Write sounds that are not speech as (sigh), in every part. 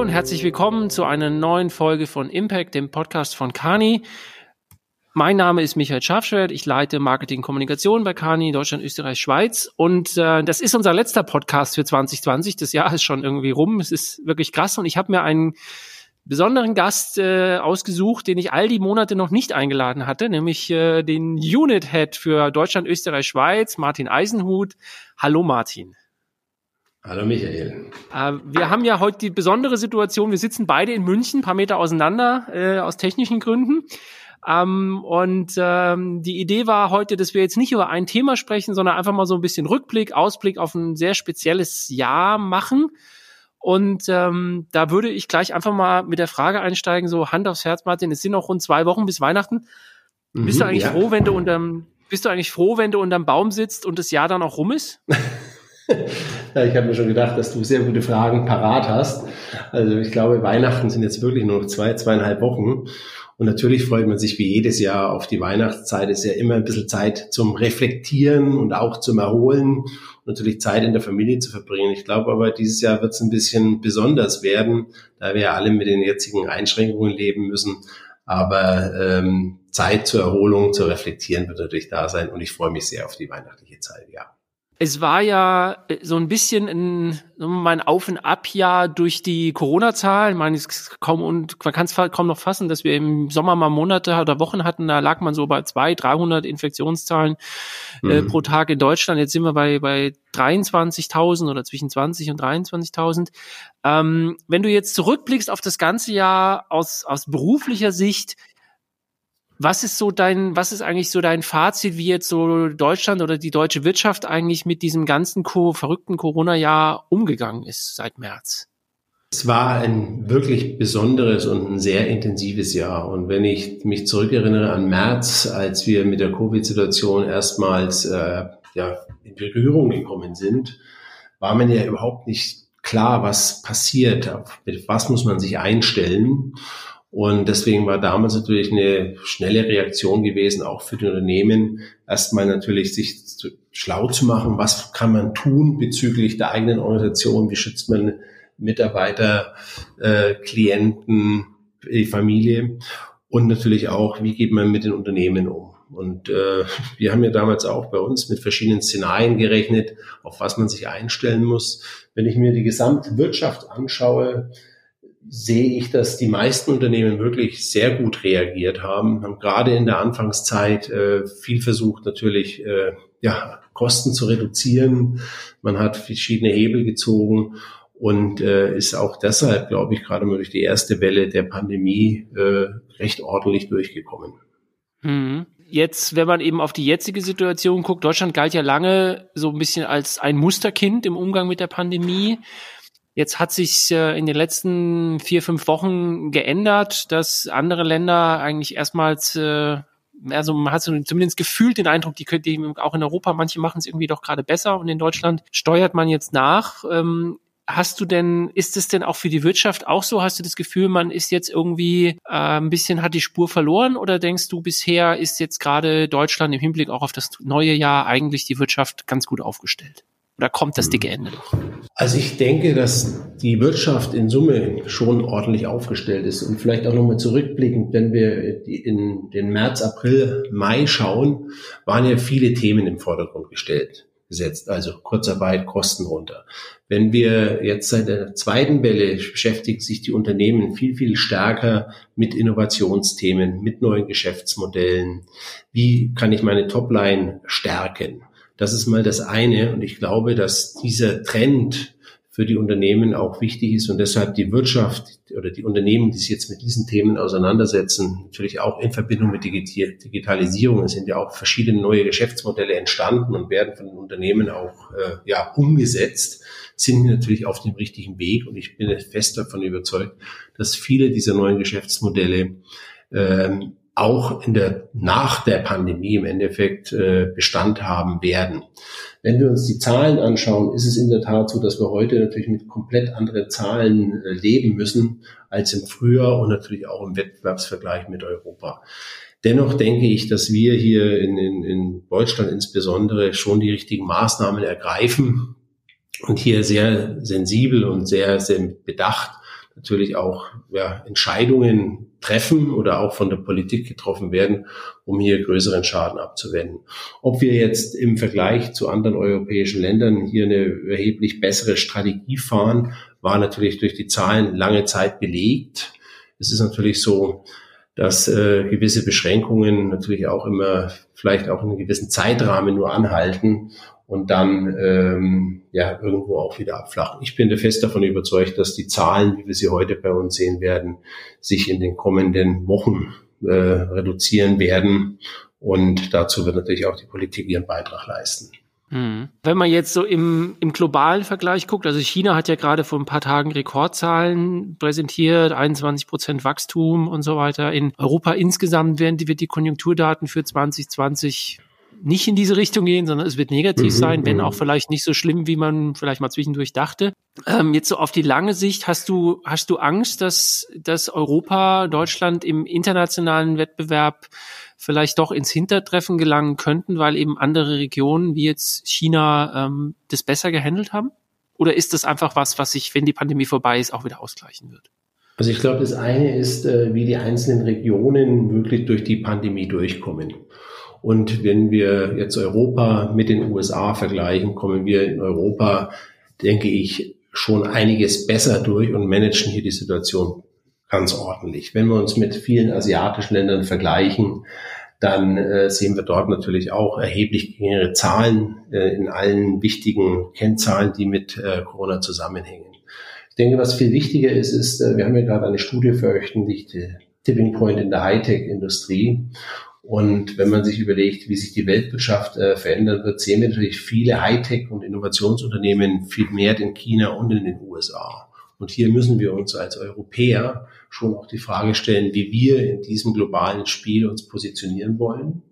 Und herzlich willkommen zu einer neuen Folge von Impact, dem Podcast von Kani. Mein Name ist Michael Schafschwert, ich leite Marketing Kommunikation bei Kani Deutschland, Österreich, Schweiz und äh, das ist unser letzter Podcast für 2020. Das Jahr ist schon irgendwie rum, es ist wirklich krass und ich habe mir einen besonderen Gast äh, ausgesucht, den ich all die Monate noch nicht eingeladen hatte, nämlich äh, den Unit Head für Deutschland, Österreich, Schweiz, Martin Eisenhut. Hallo Martin. Hallo Michael. Äh, wir haben ja heute die besondere Situation, wir sitzen beide in München, paar Meter auseinander, äh, aus technischen Gründen. Ähm, und ähm, die Idee war heute, dass wir jetzt nicht über ein Thema sprechen, sondern einfach mal so ein bisschen Rückblick, Ausblick auf ein sehr spezielles Jahr machen. Und ähm, da würde ich gleich einfach mal mit der Frage einsteigen, so Hand aufs Herz, Martin, es sind noch rund zwei Wochen bis Weihnachten. Mhm, bist du eigentlich ja. froh, wenn du unterm, bist du eigentlich froh, wenn du unterm Baum sitzt und das Jahr dann auch rum ist? (laughs) (laughs) ja, ich habe mir schon gedacht, dass du sehr gute Fragen parat hast. Also ich glaube, Weihnachten sind jetzt wirklich nur noch zwei, zweieinhalb Wochen. Und natürlich freut man sich wie jedes Jahr auf die Weihnachtszeit. Es ist ja immer ein bisschen Zeit zum Reflektieren und auch zum Erholen und natürlich Zeit in der Familie zu verbringen. Ich glaube aber, dieses Jahr wird es ein bisschen besonders werden, da wir ja alle mit den jetzigen Einschränkungen leben müssen. Aber ähm, Zeit zur Erholung, zu reflektieren wird natürlich da sein und ich freue mich sehr auf die weihnachtliche Zeit, ja es war ja äh, so ein bisschen ein, mein Auf und Ab Jahr durch die Corona-Zahlen. Kaum und man kann es kaum noch fassen, dass wir im Sommer mal Monate oder Wochen hatten. Da lag man so bei zwei, 300 Infektionszahlen äh, mhm. pro Tag in Deutschland. Jetzt sind wir bei bei 23.000 oder zwischen 20 und 23.000. Ähm, wenn du jetzt zurückblickst auf das ganze Jahr aus aus beruflicher Sicht, was ist so dein, was ist eigentlich so dein Fazit, wie jetzt so Deutschland oder die deutsche Wirtschaft eigentlich mit diesem ganzen co verrückten Corona-Jahr umgegangen ist seit März? Es war ein wirklich besonderes und ein sehr intensives Jahr. Und wenn ich mich zurückerinnere an März, als wir mit der Covid-Situation erstmals äh, ja, in Berührung gekommen sind, war man ja überhaupt nicht klar, was passiert, mit was muss man sich einstellen. Und deswegen war damals natürlich eine schnelle Reaktion gewesen, auch für die Unternehmen, erstmal natürlich sich schlau zu machen, was kann man tun bezüglich der eigenen Organisation, wie schützt man Mitarbeiter, äh, Klienten, die Familie und natürlich auch, wie geht man mit den Unternehmen um. Und äh, wir haben ja damals auch bei uns mit verschiedenen Szenarien gerechnet, auf was man sich einstellen muss. Wenn ich mir die gesamte Wirtschaft anschaue, sehe ich, dass die meisten Unternehmen wirklich sehr gut reagiert haben, haben gerade in der Anfangszeit äh, viel versucht, natürlich äh, ja, Kosten zu reduzieren. Man hat verschiedene Hebel gezogen und äh, ist auch deshalb, glaube ich, gerade mal durch die erste Welle der Pandemie äh, recht ordentlich durchgekommen. Mhm. Jetzt, wenn man eben auf die jetzige Situation guckt, Deutschland galt ja lange so ein bisschen als ein Musterkind im Umgang mit der Pandemie. Jetzt hat sich äh, in den letzten vier, fünf Wochen geändert, dass andere Länder eigentlich erstmals äh, also man hat so zumindest gefühlt den Eindruck, die könnte auch in Europa, manche machen es irgendwie doch gerade besser und in Deutschland steuert man jetzt nach. Ähm, hast du denn, ist es denn auch für die Wirtschaft auch so? Hast du das Gefühl, man ist jetzt irgendwie äh, ein bisschen, hat die Spur verloren oder denkst du, bisher ist jetzt gerade Deutschland im Hinblick auch auf das neue Jahr eigentlich die Wirtschaft ganz gut aufgestellt? Oder kommt das dicke Ende noch? Also ich denke, dass die Wirtschaft in Summe schon ordentlich aufgestellt ist. Und vielleicht auch nochmal zurückblickend, wenn wir in den März, April, Mai schauen, waren ja viele Themen im Vordergrund gestellt gesetzt, also Kurzarbeit, Kosten runter. Wenn wir jetzt seit der zweiten Welle beschäftigen sich die Unternehmen viel, viel stärker mit Innovationsthemen, mit neuen Geschäftsmodellen. Wie kann ich meine Topline stärken? Das ist mal das eine. Und ich glaube, dass dieser Trend für die Unternehmen auch wichtig ist und deshalb die Wirtschaft oder die Unternehmen, die sich jetzt mit diesen Themen auseinandersetzen, natürlich auch in Verbindung mit Digitalisierung, es sind ja auch verschiedene neue Geschäftsmodelle entstanden und werden von den Unternehmen auch äh, ja, umgesetzt, sind natürlich auf dem richtigen Weg und ich bin fest davon überzeugt, dass viele dieser neuen Geschäftsmodelle ähm, auch in der, nach der Pandemie im Endeffekt äh, Bestand haben werden. Wenn wir uns die Zahlen anschauen, ist es in der Tat so, dass wir heute natürlich mit komplett anderen Zahlen äh, leben müssen als im Frühjahr und natürlich auch im Wettbewerbsvergleich mit Europa. Dennoch denke ich, dass wir hier in, in, in Deutschland insbesondere schon die richtigen Maßnahmen ergreifen und hier sehr sensibel und sehr, sehr bedacht natürlich auch ja, Entscheidungen treffen oder auch von der Politik getroffen werden, um hier größeren Schaden abzuwenden. Ob wir jetzt im Vergleich zu anderen europäischen Ländern hier eine erheblich bessere Strategie fahren, war natürlich durch die Zahlen lange Zeit belegt. Es ist natürlich so, dass äh, gewisse Beschränkungen natürlich auch immer vielleicht auch in einem gewissen Zeitrahmen nur anhalten und dann ähm, ja irgendwo auch wieder abflachen. Ich bin fest davon überzeugt, dass die Zahlen, wie wir sie heute bei uns sehen werden, sich in den kommenden Wochen äh, reduzieren werden. Und dazu wird natürlich auch die Politik ihren Beitrag leisten. Mhm. Wenn man jetzt so im, im globalen Vergleich guckt, also China hat ja gerade vor ein paar Tagen Rekordzahlen präsentiert, 21 Prozent Wachstum und so weiter. In Europa insgesamt werden die, wird die Konjunkturdaten für 2020 nicht in diese Richtung gehen, sondern es wird negativ mhm, sein, wenn mhm. auch vielleicht nicht so schlimm, wie man vielleicht mal zwischendurch dachte. Ähm, jetzt so auf die lange Sicht, hast du, hast du Angst, dass, dass Europa, Deutschland im internationalen Wettbewerb vielleicht doch ins Hintertreffen gelangen könnten, weil eben andere Regionen wie jetzt China ähm, das besser gehandelt haben? Oder ist das einfach was, was sich, wenn die Pandemie vorbei ist, auch wieder ausgleichen wird? Also ich glaube, das eine ist, äh, wie die einzelnen Regionen wirklich durch die Pandemie durchkommen. Und wenn wir jetzt Europa mit den USA vergleichen, kommen wir in Europa, denke ich, schon einiges besser durch und managen hier die Situation ganz ordentlich. Wenn wir uns mit vielen asiatischen Ländern vergleichen, dann äh, sehen wir dort natürlich auch erheblich geringere Zahlen äh, in allen wichtigen Kennzahlen, die mit äh, Corona zusammenhängen. Ich denke, was viel wichtiger ist, ist, äh, wir haben ja gerade eine Studie veröffentlicht, Tipping Point in der Hightech-Industrie. Und wenn man sich überlegt, wie sich die Weltwirtschaft äh, verändern wird, sehen wir natürlich viele Hightech- und Innovationsunternehmen viel mehr in China und in den USA. Und hier müssen wir uns als Europäer schon auch die Frage stellen, wie wir in diesem globalen Spiel uns positionieren wollen,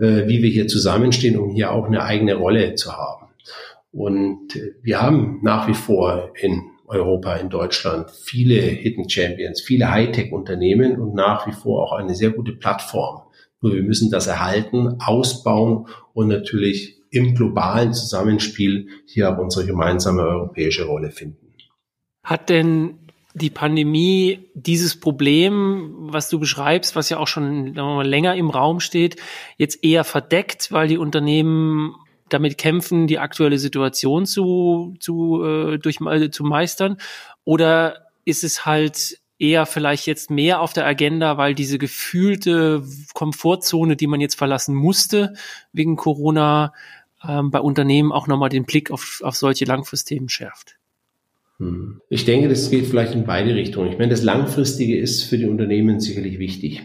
äh, wie wir hier zusammenstehen, um hier auch eine eigene Rolle zu haben. Und äh, wir haben nach wie vor in Europa, in Deutschland viele Hidden Champions, viele Hightech-Unternehmen und nach wie vor auch eine sehr gute Plattform nur wir müssen das erhalten, ausbauen und natürlich im globalen Zusammenspiel hier auch unsere gemeinsame europäische Rolle finden. Hat denn die Pandemie dieses Problem, was du beschreibst, was ja auch schon mal, länger im Raum steht, jetzt eher verdeckt, weil die Unternehmen damit kämpfen, die aktuelle Situation zu, zu, äh, durch, äh, zu meistern? Oder ist es halt eher vielleicht jetzt mehr auf der Agenda, weil diese gefühlte Komfortzone, die man jetzt verlassen musste wegen Corona, ähm, bei Unternehmen auch nochmal den Blick auf, auf solche Langfristthemen schärft. Hm. Ich denke, das geht vielleicht in beide Richtungen. Ich meine, das Langfristige ist für die Unternehmen sicherlich wichtig.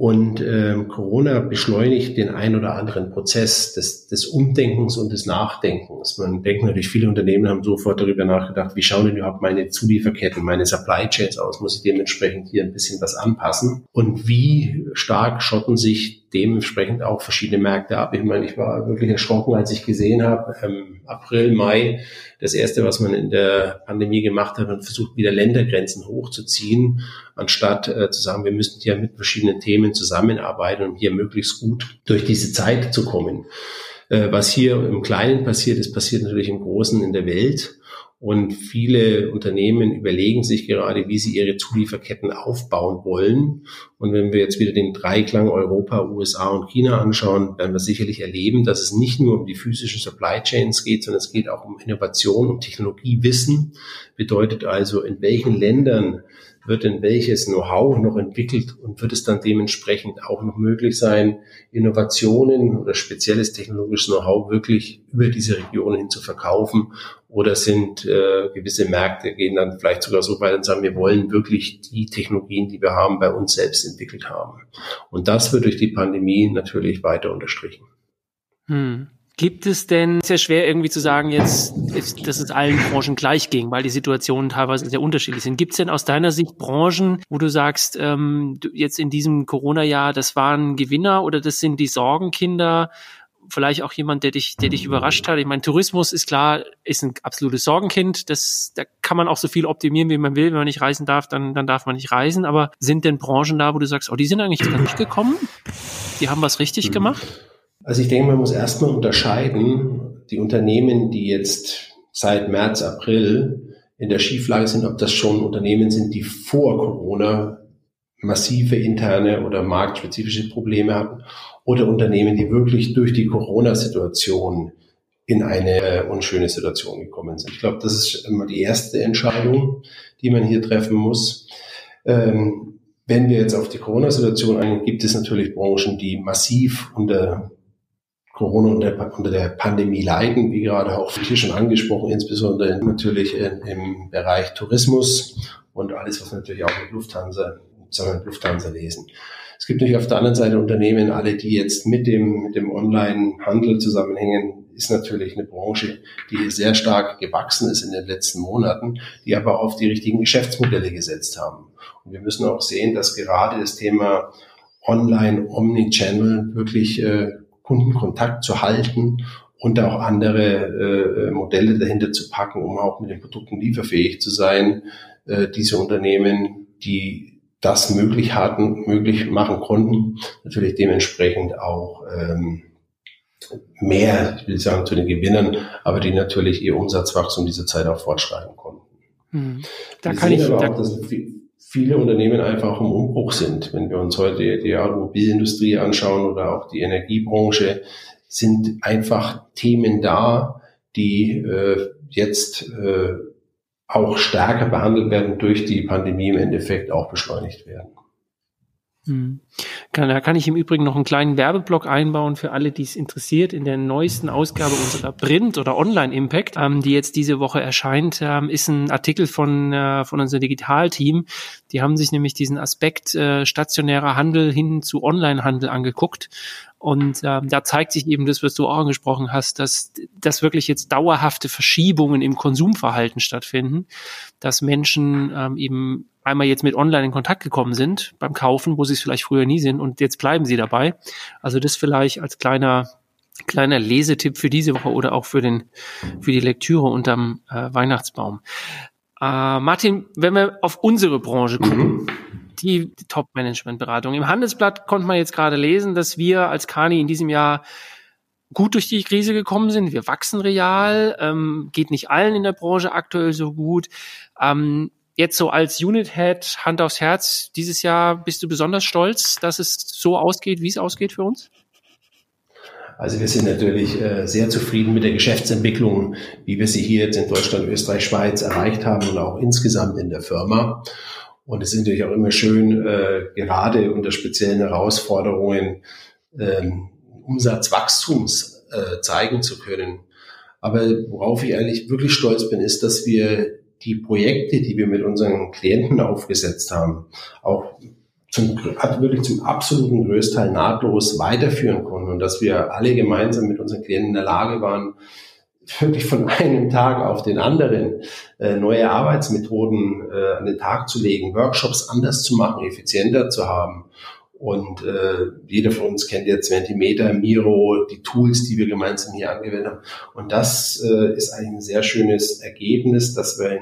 Und ähm, Corona beschleunigt den ein oder anderen Prozess des, des Umdenkens und des Nachdenkens. Man denkt natürlich, viele Unternehmen haben sofort darüber nachgedacht, wie schauen denn überhaupt meine Zulieferketten, meine Supply Chains aus? Muss ich dementsprechend hier ein bisschen was anpassen? Und wie stark schotten sich dementsprechend auch verschiedene Märkte ab? Ich meine, ich war wirklich erschrocken, als ich gesehen habe, ähm, April, Mai, das erste, was man in der Pandemie gemacht hat, man versucht wieder Ländergrenzen hochzuziehen, anstatt äh, zu sagen, wir müssen hier mit verschiedenen Themen zusammenarbeiten, um hier möglichst gut durch diese Zeit zu kommen. Äh, was hier im Kleinen passiert, ist passiert natürlich im Großen in der Welt. Und viele Unternehmen überlegen sich gerade, wie sie ihre Zulieferketten aufbauen wollen. Und wenn wir jetzt wieder den Dreiklang Europa, USA und China anschauen, werden wir sicherlich erleben, dass es nicht nur um die physischen Supply Chains geht, sondern es geht auch um Innovation, um Technologiewissen. Bedeutet also, in welchen Ländern wird denn welches Know-how noch entwickelt und wird es dann dementsprechend auch noch möglich sein, Innovationen oder spezielles technologisches Know-how wirklich über diese Regionen hin zu verkaufen? Oder sind äh, gewisse Märkte, gehen dann vielleicht sogar so weit und sagen, wir wollen wirklich die Technologien, die wir haben, bei uns selbst entwickelt haben. Und das wird durch die Pandemie natürlich weiter unterstrichen. Hm. Gibt es denn, sehr schwer irgendwie zu sagen jetzt, dass es allen Branchen gleich ging, weil die Situationen teilweise sehr unterschiedlich sind. Gibt es denn aus deiner Sicht Branchen, wo du sagst, ähm, jetzt in diesem Corona-Jahr, das waren Gewinner oder das sind die Sorgenkinder? Vielleicht auch jemand, der dich, der dich überrascht hat. Ich meine, Tourismus ist klar, ist ein absolutes Sorgenkind. Das, da kann man auch so viel optimieren, wie man will. Wenn man nicht reisen darf, dann, dann darf man nicht reisen. Aber sind denn Branchen da, wo du sagst, oh, die sind eigentlich gar nicht gekommen? Die haben was richtig gemacht? Also ich denke, man muss erstmal unterscheiden, die Unternehmen, die jetzt seit März, April in der Schieflage sind, ob das schon Unternehmen sind, die vor Corona massive interne oder marktspezifische Probleme hatten oder Unternehmen, die wirklich durch die Corona-Situation in eine äh, unschöne Situation gekommen sind. Ich glaube, das ist immer die erste Entscheidung, die man hier treffen muss. Ähm, wenn wir jetzt auf die Corona-Situation eingehen, gibt es natürlich Branchen, die massiv unter Corona und der, unter der Pandemie leiden, wie gerade auch hier schon angesprochen, insbesondere natürlich im Bereich Tourismus und alles, was natürlich auch mit Lufthansa, mit Lufthansa lesen. Es gibt natürlich auf der anderen Seite Unternehmen, alle, die jetzt mit dem, mit dem Online-Handel zusammenhängen, ist natürlich eine Branche, die sehr stark gewachsen ist in den letzten Monaten, die aber auf die richtigen Geschäftsmodelle gesetzt haben. Und wir müssen auch sehen, dass gerade das Thema Online, Omnichannel wirklich äh, Kundenkontakt zu halten und auch andere äh, Modelle dahinter zu packen, um auch mit den Produkten lieferfähig zu sein. Äh, diese Unternehmen, die das möglich hatten, möglich machen konnten, natürlich dementsprechend auch ähm, mehr, ich will sagen, zu den Gewinnern, aber die natürlich ihr Umsatzwachstum diese Zeit auch fortschreiben konnten. Hm. Da Wir kann ich, aber auch, viele Unternehmen einfach im Umbruch sind. Wenn wir uns heute die Automobilindustrie anschauen oder auch die Energiebranche, sind einfach Themen da, die äh, jetzt äh, auch stärker behandelt werden durch die Pandemie im Endeffekt auch beschleunigt werden. Hm. Da kann ich im Übrigen noch einen kleinen Werbeblock einbauen für alle, die es interessiert. In der neuesten Ausgabe unserer Print- oder Online-Impact, ähm, die jetzt diese Woche erscheint, ähm, ist ein Artikel von, äh, von unserem Digitalteam. Die haben sich nämlich diesen Aspekt äh, stationärer Handel hin zu Online-Handel angeguckt und ähm, da zeigt sich eben das, was du auch angesprochen hast, dass, dass wirklich jetzt dauerhafte Verschiebungen im Konsumverhalten stattfinden, dass Menschen ähm, eben einmal jetzt mit online in Kontakt gekommen sind beim Kaufen, wo sie es vielleicht früher nie sind und jetzt bleiben sie dabei. Also das vielleicht als kleiner kleiner Lesetipp für diese Woche oder auch für den für die Lektüre unterm äh, Weihnachtsbaum. Äh, Martin, wenn wir auf unsere Branche gucken, mhm die, die Top-Management-Beratung. Im Handelsblatt konnte man jetzt gerade lesen, dass wir als Kani in diesem Jahr gut durch die Krise gekommen sind. Wir wachsen real, ähm, geht nicht allen in der Branche aktuell so gut. Ähm, jetzt so als Unit Head, Hand aufs Herz, dieses Jahr bist du besonders stolz, dass es so ausgeht, wie es ausgeht für uns? Also wir sind natürlich äh, sehr zufrieden mit der Geschäftsentwicklung, wie wir sie hier jetzt in Deutschland, Österreich, Schweiz erreicht haben und auch insgesamt in der Firma. Und es ist natürlich auch immer schön, äh, gerade unter speziellen Herausforderungen ähm, Umsatzwachstums äh, zeigen zu können. Aber worauf ich eigentlich wirklich stolz bin, ist, dass wir die Projekte, die wir mit unseren Klienten aufgesetzt haben, auch zum, wirklich zum absoluten Größteil nahtlos weiterführen konnten und dass wir alle gemeinsam mit unseren Klienten in der Lage waren, wirklich von einem Tag auf den anderen äh, neue Arbeitsmethoden äh, an den Tag zu legen, Workshops anders zu machen, effizienter zu haben. Und äh, jeder von uns kennt jetzt Ventimeter, Miro, die Tools, die wir gemeinsam hier angewendet haben. Und das äh, ist ein sehr schönes Ergebnis, dass wir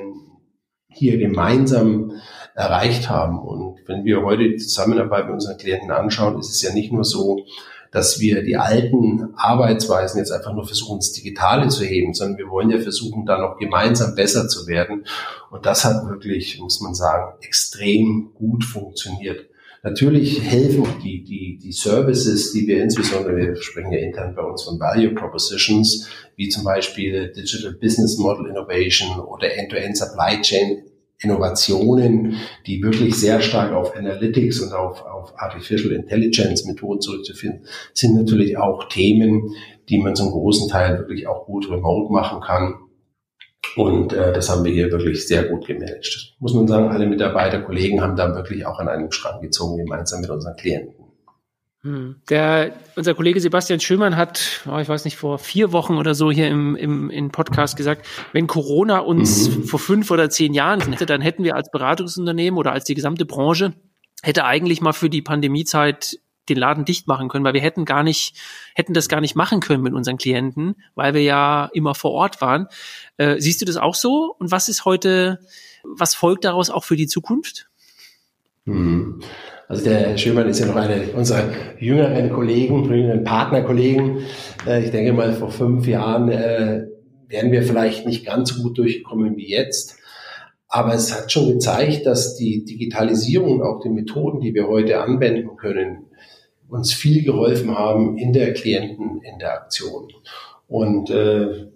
hier gemeinsam erreicht haben. Und wenn wir heute die Zusammenarbeit mit unseren Klienten anschauen, ist es ja nicht nur so, dass wir die alten Arbeitsweisen jetzt einfach nur versuchen, ins Digitale zu heben, sondern wir wollen ja versuchen, da noch gemeinsam besser zu werden. Und das hat wirklich, muss man sagen, extrem gut funktioniert. Natürlich helfen die, die, die Services, die wir insbesondere, wir sprechen ja intern bei uns von Value Propositions, wie zum Beispiel Digital Business Model Innovation oder End-to-End -End Supply Chain Innovationen, die wirklich sehr stark auf Analytics und auf, auf Artificial Intelligence Methoden zurückzufinden, sind natürlich auch Themen, die man zum großen Teil wirklich auch gut remote machen kann. Und äh, das haben wir hier wirklich sehr gut gemanagt. Muss man sagen, alle Mitarbeiter, Kollegen haben da wirklich auch an einem Strang gezogen, gemeinsam mit unseren Klienten. Hm. Der, unser Kollege Sebastian Schömann hat, oh, ich weiß nicht, vor vier Wochen oder so hier im, im, im Podcast gesagt, wenn Corona uns mhm. vor fünf oder zehn Jahren hätte, dann hätten wir als Beratungsunternehmen oder als die gesamte Branche hätte eigentlich mal für die Pandemiezeit den Laden dicht machen können, weil wir hätten gar nicht, hätten das gar nicht machen können mit unseren Klienten, weil wir ja immer vor Ort waren. Äh, siehst du das auch so? Und was ist heute, was folgt daraus auch für die Zukunft? Mhm. Also der Herr Schömann ist ja noch einer unserer jüngeren Kollegen, jüngeren Partnerkollegen. Äh, ich denke mal, vor fünf Jahren äh, wären wir vielleicht nicht ganz so gut durchgekommen wie jetzt. Aber es hat schon gezeigt, dass die Digitalisierung und auch die Methoden, die wir heute anwenden können, uns viel geholfen haben in der Klienteninteraktion. Und äh,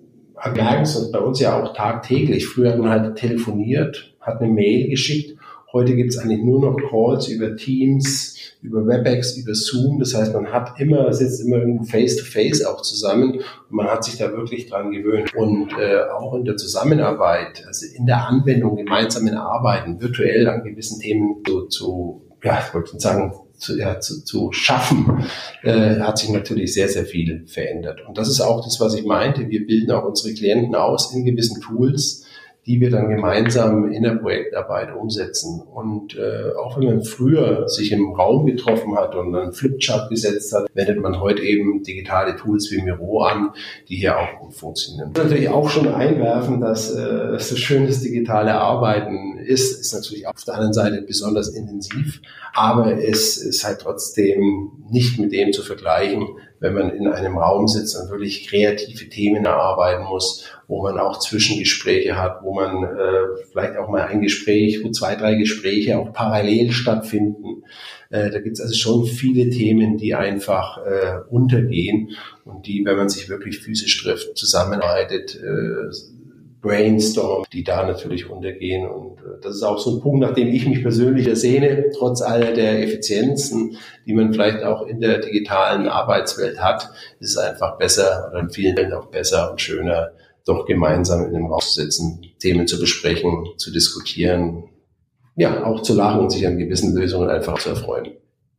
wir merken es bei uns ja auch tagtäglich. Früher hat man halt telefoniert, hat eine Mail geschickt. Heute gibt es eigentlich nur noch Calls über Teams, über WebEx, über Zoom. Das heißt, man hat immer, sitzt immer irgendwo face-to-face -face auch zusammen und man hat sich da wirklich dran gewöhnt. Und äh, auch in der Zusammenarbeit, also in der Anwendung, gemeinsamen Arbeiten, virtuell an gewissen Themen zu, zu ja, ich wollte sagen, zu, ja, zu, zu schaffen, äh, hat sich natürlich sehr, sehr viel verändert. Und das ist auch das, was ich meinte. Wir bilden auch unsere Klienten aus in gewissen Tools, die wir dann gemeinsam in der Projektarbeit umsetzen. Und äh, auch wenn man früher sich im Raum getroffen hat und einen Flipchart gesetzt hat, wendet man heute eben digitale Tools wie Miro an, die hier auch gut funktionieren. Natürlich auch schon einwerfen, dass äh, so schön das digitale Arbeiten ist, ist natürlich auf der anderen Seite besonders intensiv, aber es ist halt trotzdem nicht mit dem zu vergleichen, wenn man in einem Raum sitzt und wirklich kreative Themen erarbeiten muss, wo man auch Zwischengespräche hat, wo man äh, vielleicht auch mal ein Gespräch, wo zwei, drei Gespräche auch parallel stattfinden. Äh, da gibt es also schon viele Themen, die einfach äh, untergehen und die, wenn man sich wirklich physisch trifft, zusammenarbeitet, äh, Brainstorm, die da natürlich untergehen. Und äh, das ist auch so ein Punkt, nach dem ich mich persönlich ersehne, trotz aller der Effizienzen, die man vielleicht auch in der digitalen Arbeitswelt hat, ist es einfach besser oder in vielen Fällen auch besser und schöner, doch gemeinsam in einem Raum zu sitzen, Themen zu besprechen, zu diskutieren, ja, auch zu lachen und sich an gewissen Lösungen einfach zu erfreuen.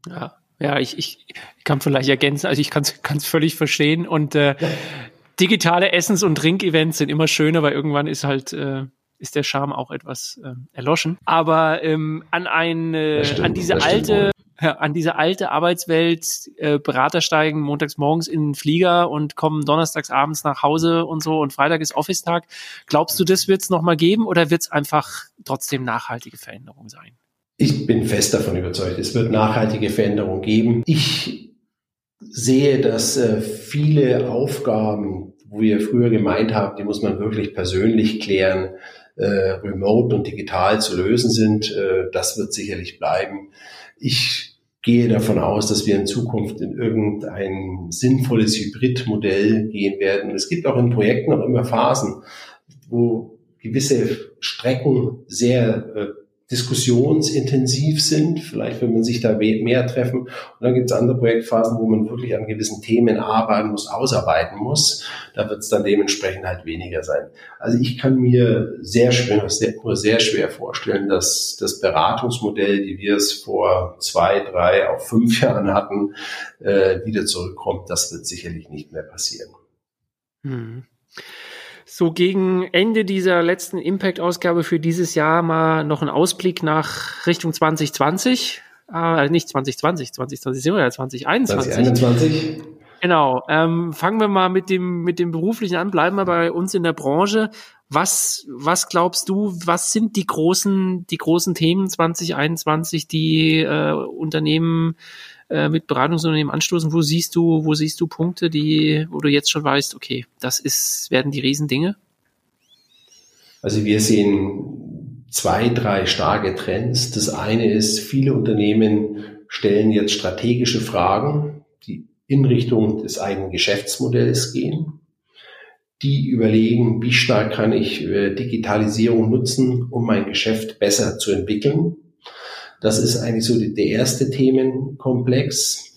Ja, ja, ich, ich kann vielleicht ergänzen, also ich kann es völlig verstehen und äh, digitale Essens- und Trinkevents sind immer schöner, weil irgendwann ist halt äh, ist der Charme auch etwas äh, erloschen. Aber ähm, an ein äh, stimmt, an diese alte ja, an diese alte Arbeitswelt, äh, Berater steigen montags morgens in den Flieger und kommen donnerstags abends nach Hause und so und Freitag ist Office-Tag. Glaubst du, das wird es nochmal geben oder wird es einfach trotzdem nachhaltige Veränderung sein? Ich bin fest davon überzeugt, es wird nachhaltige Veränderung geben. Ich sehe, dass äh, viele Aufgaben, wo wir früher gemeint haben, die muss man wirklich persönlich klären, äh, remote und digital zu lösen sind. Äh, das wird sicherlich bleiben. Ich gehe davon aus, dass wir in Zukunft in irgendein sinnvolles Hybridmodell gehen werden. Es gibt auch in Projekten noch immer Phasen, wo gewisse Strecken sehr diskussionsintensiv sind, vielleicht wenn man sich da mehr treffen. Und dann gibt es andere Projektphasen, wo man wirklich an gewissen Themen arbeiten muss, ausarbeiten muss. Da wird es dann dementsprechend halt weniger sein. Also ich kann mir sehr schwer, sehr, nur sehr schwer vorstellen, dass das Beratungsmodell, wie wir es vor zwei, drei, auch fünf (laughs) Jahren hatten, äh, wieder zurückkommt. Das wird sicherlich nicht mehr passieren. Hm so gegen Ende dieser letzten Impact-Ausgabe für dieses Jahr mal noch ein Ausblick nach Richtung 2020. Äh, nicht 2020, 2020 sind wir ja 2021. 2021. Genau. Ähm, fangen wir mal mit dem, mit dem Beruflichen an, bleiben wir bei uns in der Branche. Was, was glaubst du, was sind die großen, die großen Themen 2021, die äh, Unternehmen äh, mit Beratungsunternehmen anstoßen? Wo siehst du, wo siehst du Punkte, die, wo du jetzt schon weißt, okay, das ist, werden die Riesendinge? Also wir sehen zwei, drei starke Trends. Das eine ist, viele Unternehmen stellen jetzt strategische Fragen, die in Richtung des eigenen Geschäftsmodells gehen. Die überlegen, wie stark kann ich äh, Digitalisierung nutzen, um mein Geschäft besser zu entwickeln. Das ist eigentlich so der erste Themenkomplex.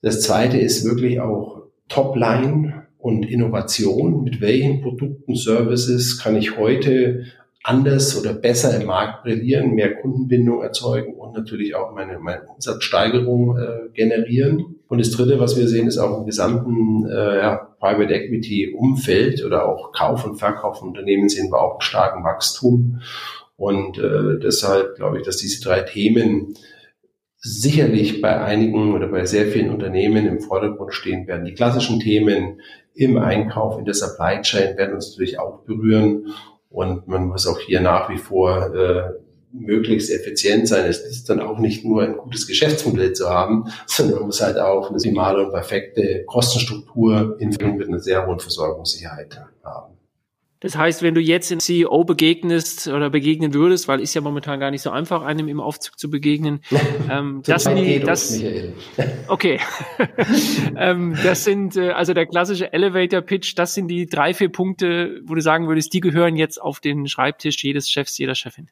Das zweite ist wirklich auch Topline und Innovation. Mit welchen Produkten, Services kann ich heute anders oder besser im Markt brillieren, mehr Kundenbindung erzeugen und natürlich auch meine, meine Umsatzsteigerung äh, generieren. Und das Dritte, was wir sehen, ist auch im gesamten äh, ja, Private Equity Umfeld oder auch Kauf und Verkauf von Unternehmen sehen wir auch starken Wachstum. Und äh, deshalb glaube ich, dass diese drei Themen sicherlich bei einigen oder bei sehr vielen Unternehmen im Vordergrund stehen werden. Die klassischen Themen im Einkauf, in der Supply Chain werden uns natürlich auch berühren. Und man muss auch hier nach wie vor äh, möglichst effizient sein. Es ist dann auch nicht nur ein gutes Geschäftsmodell zu haben, (laughs) sondern man muss halt auch eine optimale und perfekte Kostenstruktur in mit einer sehr hohen Versorgungssicherheit haben. Das heißt, wenn du jetzt dem CEO begegnest oder begegnen würdest, weil ist ja momentan gar nicht so einfach, einem im Aufzug zu begegnen. (laughs) Ähm, das sind die, das, (laughs) okay. (laughs) ähm, das sind äh, also der klassische Elevator Pitch. Das sind die drei vier Punkte, wo du sagen würdest, die gehören jetzt auf den Schreibtisch jedes Chefs, jeder Chefin.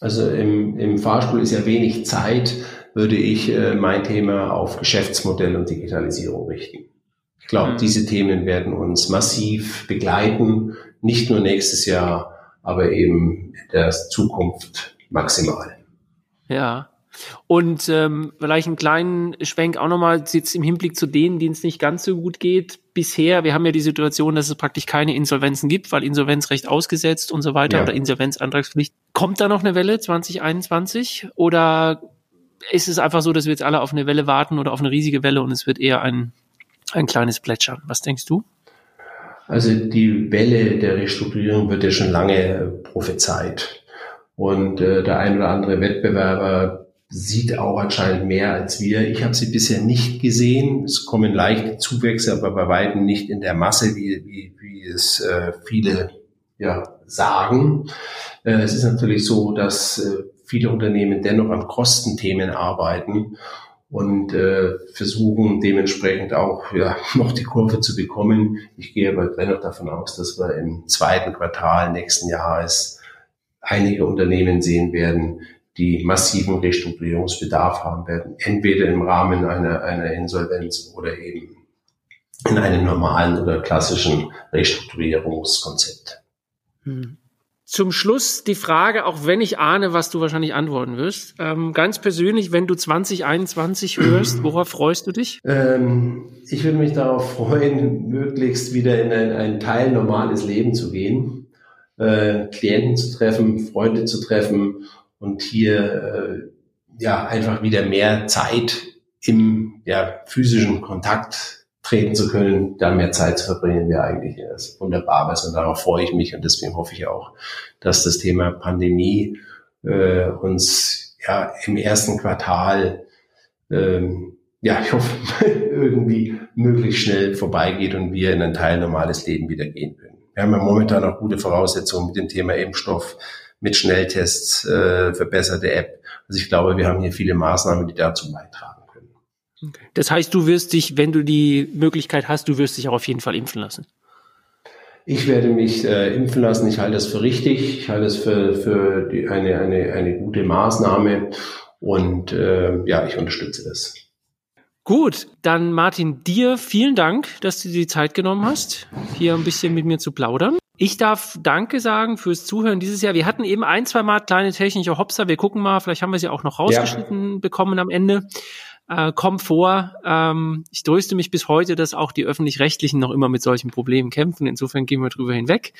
Also im, im Fahrstuhl ist ja wenig Zeit, würde ich äh, mein Thema auf Geschäftsmodell und Digitalisierung richten. Ich glaube, mhm. diese Themen werden uns massiv begleiten, nicht nur nächstes Jahr, aber eben in der Zukunft maximal. Ja. Und ähm, vielleicht einen kleinen Schwenk auch nochmal jetzt im Hinblick zu denen, denen es nicht ganz so gut geht. Bisher, wir haben ja die Situation, dass es praktisch keine Insolvenzen gibt, weil Insolvenzrecht ausgesetzt und so weiter ja. oder Insolvenzantragspflicht. Kommt da noch eine Welle 2021 oder ist es einfach so, dass wir jetzt alle auf eine Welle warten oder auf eine riesige Welle und es wird eher ein ein kleines Plätschern. Was denkst du? Also die Welle der Restrukturierung wird ja schon lange prophezeit. Und äh, der ein oder andere Wettbewerber sieht auch anscheinend mehr als wir. Ich habe sie bisher nicht gesehen. Es kommen leichte Zuwächse, aber bei weitem nicht in der Masse, wie, wie, wie es äh, viele ja, sagen. Äh, es ist natürlich so, dass äh, viele Unternehmen dennoch an Kostenthemen arbeiten und äh, versuchen dementsprechend auch ja, (laughs) noch die Kurve zu bekommen. Ich gehe aber dennoch davon aus, dass wir im zweiten Quartal nächsten Jahres einige Unternehmen sehen werden, die massiven Restrukturierungsbedarf haben werden, entweder im Rahmen einer, einer Insolvenz oder eben in einem normalen oder klassischen Restrukturierungskonzept. Hm. Zum Schluss die Frage, auch wenn ich ahne, was du wahrscheinlich antworten wirst. Ähm, ganz persönlich, wenn du 2021 hörst, (clears throat) worauf freust du dich? Ähm, ich würde mich darauf freuen, möglichst wieder in ein, ein Teil normales Leben zu gehen, äh, Klienten zu treffen, Freunde zu treffen und hier äh, ja einfach wieder mehr Zeit im ja, physischen Kontakt treten zu können, da mehr Zeit zu verbringen, wäre eigentlich das wunderbar was und darauf freue ich mich und deswegen hoffe ich auch, dass das Thema Pandemie äh, uns ja im ersten Quartal ähm, ja, ich hoffe, (laughs) irgendwie möglichst schnell vorbeigeht und wir in ein Teil normales Leben wieder gehen können. Wir haben ja momentan auch gute Voraussetzungen mit dem Thema Impfstoff, mit Schnelltests, äh, verbesserte App. Also ich glaube, wir haben hier viele Maßnahmen, die dazu beitragen. Okay. Das heißt, du wirst dich, wenn du die Möglichkeit hast, du wirst dich auch auf jeden Fall impfen lassen. Ich werde mich äh, impfen lassen. Ich halte das für richtig. Ich halte es für, für die, eine, eine, eine gute Maßnahme. Und äh, ja, ich unterstütze das. Gut, dann Martin, dir vielen Dank, dass du dir die Zeit genommen hast, hier ein bisschen mit mir zu plaudern. Ich darf Danke sagen fürs Zuhören dieses Jahr. Wir hatten eben ein, zwei Mal kleine technische Hopser. Wir gucken mal, vielleicht haben wir sie auch noch rausgeschnitten ja. bekommen am Ende äh, kommt vor. Ähm, ich tröste mich bis heute, dass auch die öffentlich-rechtlichen noch immer mit solchen Problemen kämpfen. Insofern gehen wir drüber hinweg.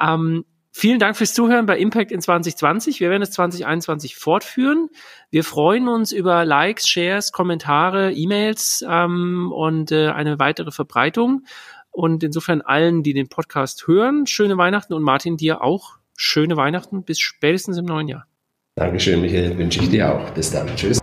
Ähm, vielen Dank fürs Zuhören bei Impact in 2020. Wir werden es 2021 fortführen. Wir freuen uns über Likes, Shares, Kommentare, E-Mails ähm, und äh, eine weitere Verbreitung. Und insofern allen, die den Podcast hören, schöne Weihnachten und Martin, dir auch schöne Weihnachten bis spätestens im neuen Jahr. Dankeschön, Michael. Wünsche ich dir auch. Bis dann. Tschüss.